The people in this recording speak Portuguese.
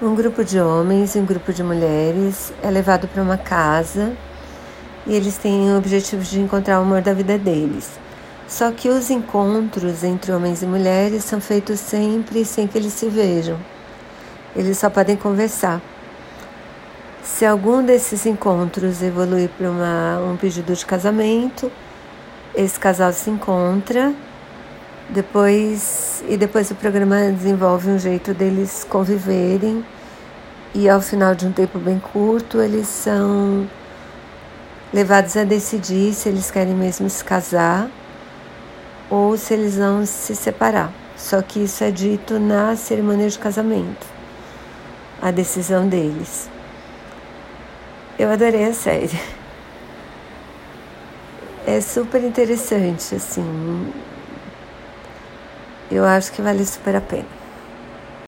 Um grupo de homens e um grupo de mulheres é levado para uma casa e eles têm o objetivo de encontrar o amor da vida deles. Só que os encontros entre homens e mulheres são feitos sempre sem que eles se vejam. Eles só podem conversar. Se algum desses encontros evoluir para um pedido de casamento, esse casal se encontra depois, e depois o programa desenvolve um jeito deles conviverem e ao final de um tempo bem curto eles são levados a decidir se eles querem mesmo se casar ou se eles vão se separar. Só que isso é dito na cerimônia de casamento, a decisão deles. Eu adorei a série. É super interessante, assim. Eu acho que vale super a pena.